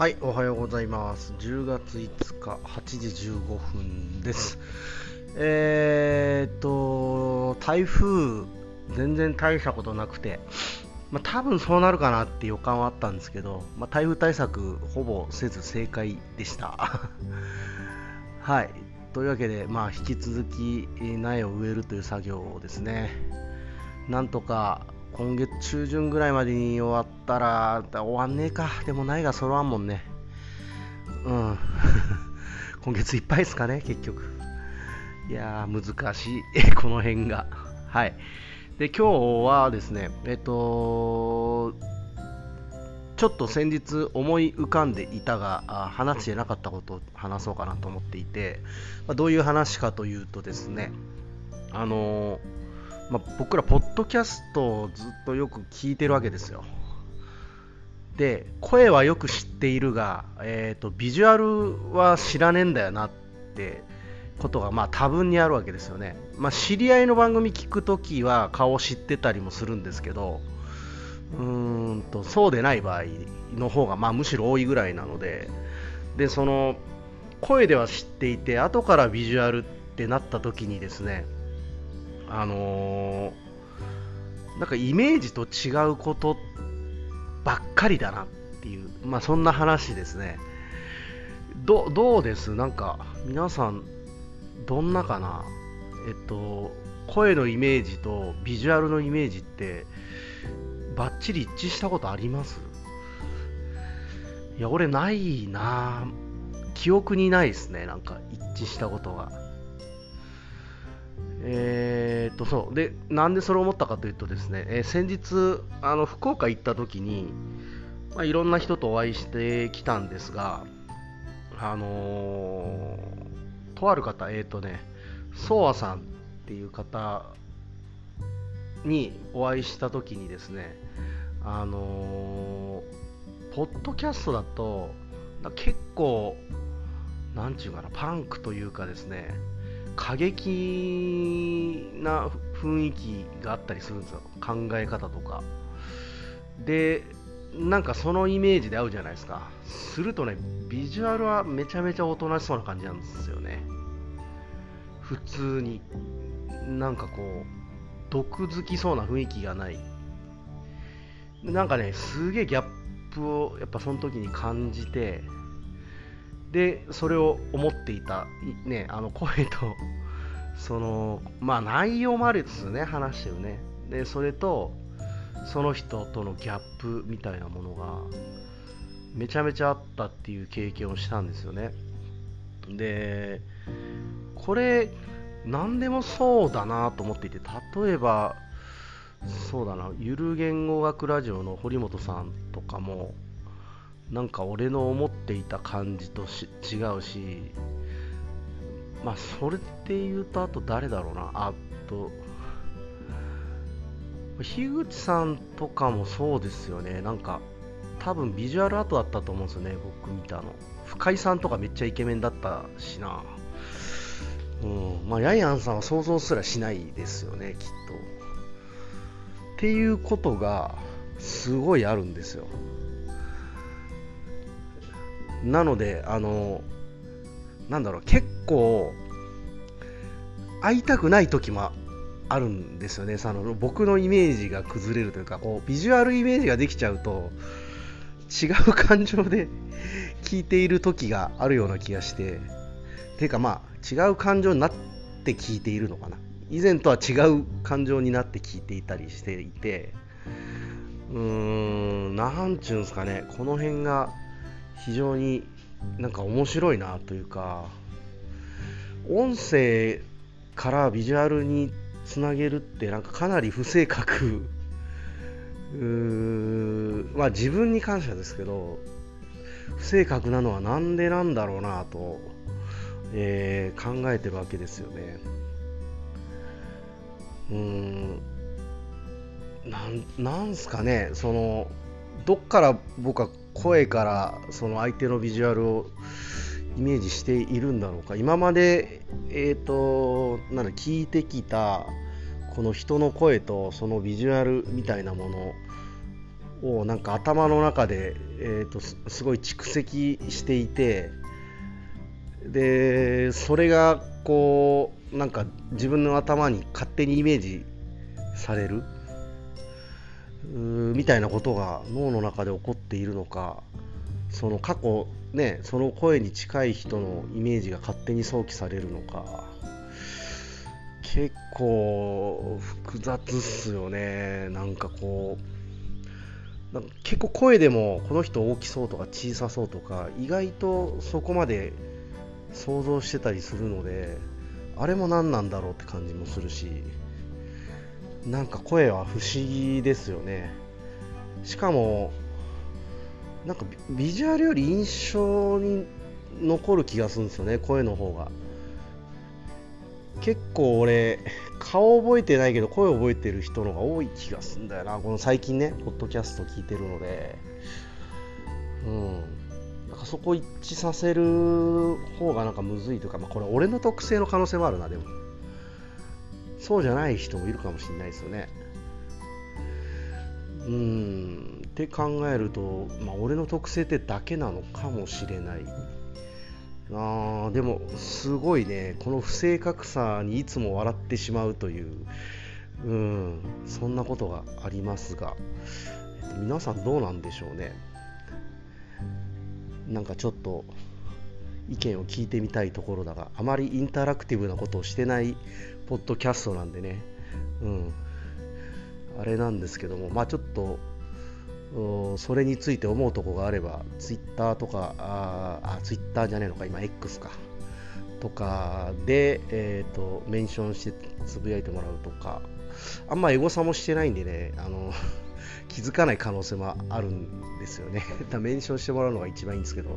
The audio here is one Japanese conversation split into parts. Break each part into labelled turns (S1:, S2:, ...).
S1: はい、おはようございます。10月5日8時15分です。えーっと、台風、全然大したことなくて、まあ、多分そうなるかなって予感はあったんですけど、まあ、台風対策ほぼせず正解でした。はい、というわけで、まあ、引き続き苗を植えるという作業をですね、なんとか今月中旬ぐらいまでに終わったら、終わんねえか。でも苗が揃わんもんね。うん。今月いっぱいですかね、結局。いやー、難しい。この辺が。はい。で、今日はですね、えっと、ちょっと先日思い浮かんでいたが、話してなかったことを話そうかなと思っていて、ま、どういう話かというとですね、あのーまあ、僕らポッドキャストをずっとよく聞いてるわけですよ。で声はよく知っているが、えーと、ビジュアルは知らねえんだよなってことがまあ多分にあるわけですよね、まあ、知り合いの番組聞くときは顔を知ってたりもするんですけどうーんとそうでない場合の方がまあむしろ多いぐらいなのででその声では知っていて後からビジュアルってなった時にですねあのー、なんかイメージと違うことばっかりだなっていう、まあそんな話ですね。どどうです？なんか皆さん、どんなかな？えっと、声のイメージとビジュアルのイメージって、バッチリ一致したことあります？いや、俺ないな記憶にないですね、なんか一致したことが。えー、っとそう。でなんでそれを思ったかというとですね、えー、先日あの福岡行った時に、まあ、いろんな人とお会いしてきたんですがあのー、とある方えー、っとねソワさんっていう方にお会いした時にですねあの、ポッドキャストだと結構なんちゅうかなパンクというかですね過激な雰囲気があったりするんですよ。考え方とか。でなんかそのイメージで合うじゃないですか。するとねビジュアルはめちゃめちゃおとなしそうな感じなんですよね。普通に。なんかこう毒づきそうな雰囲気がない。なんかねすげえギャップをやっぱその時に感じてでそれを思っていた、ね、あの声と そのまあ内容もあるですね話してるね。でそれとその人とのギャップみたいなものがめちゃめちゃあったっていう経験をしたんですよね。でこれ何でもそうだなと思っていて例えばそうだなゆる言語学ラジオの堀本さんとかもなんか俺の思っていた感じとし違うし、まあ、それって言うと、あと誰だろうな、あと、樋口さんとかもそうですよね、なんか、多分ビジュアルアートだったと思うんですよね、僕見たの。深井さんとかめっちゃイケメンだったしな。うん、まあ、ヤイアンさんは想像すらしないですよね、きっと。っていうことが、すごいあるんですよ。なので、あの、なんだろう、結構、会いたくない時もあるんですよね。その僕のイメージが崩れるというか、こう、ビジュアルイメージができちゃうと、違う感情で 聞いている時があるような気がして、ていうかまあ、違う感情になって聞いているのかな。以前とは違う感情になって聞いていたりしていて、うーん、なんちゅうんですかね、この辺が、非常になんか面白いなというか音声からビジュアルにつなげるってなんかかなり不正確。まあ自分に感謝ですけど不正確なのはなんでなんだろうなと、えー、考えてるわけですよね。うんなんなんすかねそのどっから僕は声からその相手のビジュアルをイメージしているんだろうか。今まで、えーと、なんだ聞いてきたこの人の声とそのビジュアルみたいなものをなんか頭の中で、えーと、すすごい蓄積していてでそれがこうなんか自分の頭に勝手にイメージされる。みたいなことが脳の中で起こっているのかその過去ねその声に近い人のイメージが勝手に想起されるのか結構複雑っすよね。なんかこうなんか結構声でもこの人大きそうとか小さそうとか意外とそこまで想像してたりするのであれも何なんだろうって感じもするし。なんか声は不思議ですよね。しかもなんかビジュアルより印象に残る気がするんですよね声の方が。結構俺顔覚えてないけど声覚えてる人の方が多い気がするんだよな。この最近ねポッドキャスト聞いてるので。うん。なんかそこ一致させる方がなんかむずいというか、まあ、これ俺の特性の可能性もあるなでも。そうじゃない人もいるかもしれないですよね。うん。って考えると、まあ、俺の特性ってだけなのかもしれない。あでもすごいね。この不正確さにいつも笑ってしまうという。うん。そんなことがありますが、えっと、皆さんどうなんでしょうね。なんかちょっと意見を聞いてみたいところだがあまりインタラクティブなことをしてないポッドキャストなんでね。うん。あれなんですけどもまあちょっとそれについて思うとこがあれば、ツイッターとか、ああ、ツイッターじゃねえのか、今 X か、とかで、えっ、ー、と、メンションしてつぶやいてもらうとか、あんまエゴサもしてないんでね、あの、気づかない可能性もあるんですよね。だメンションしてもらうのが一番いいんですけど、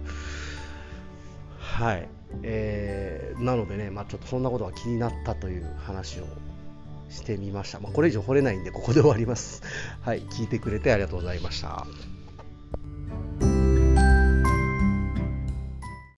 S1: はい。えー、なのでね、まあ、ちょっとそんなことが気になったという話をしてみました。まあ、これ以上掘れないんで、ここで終わります。はい、聞いてくれてありがとうございました。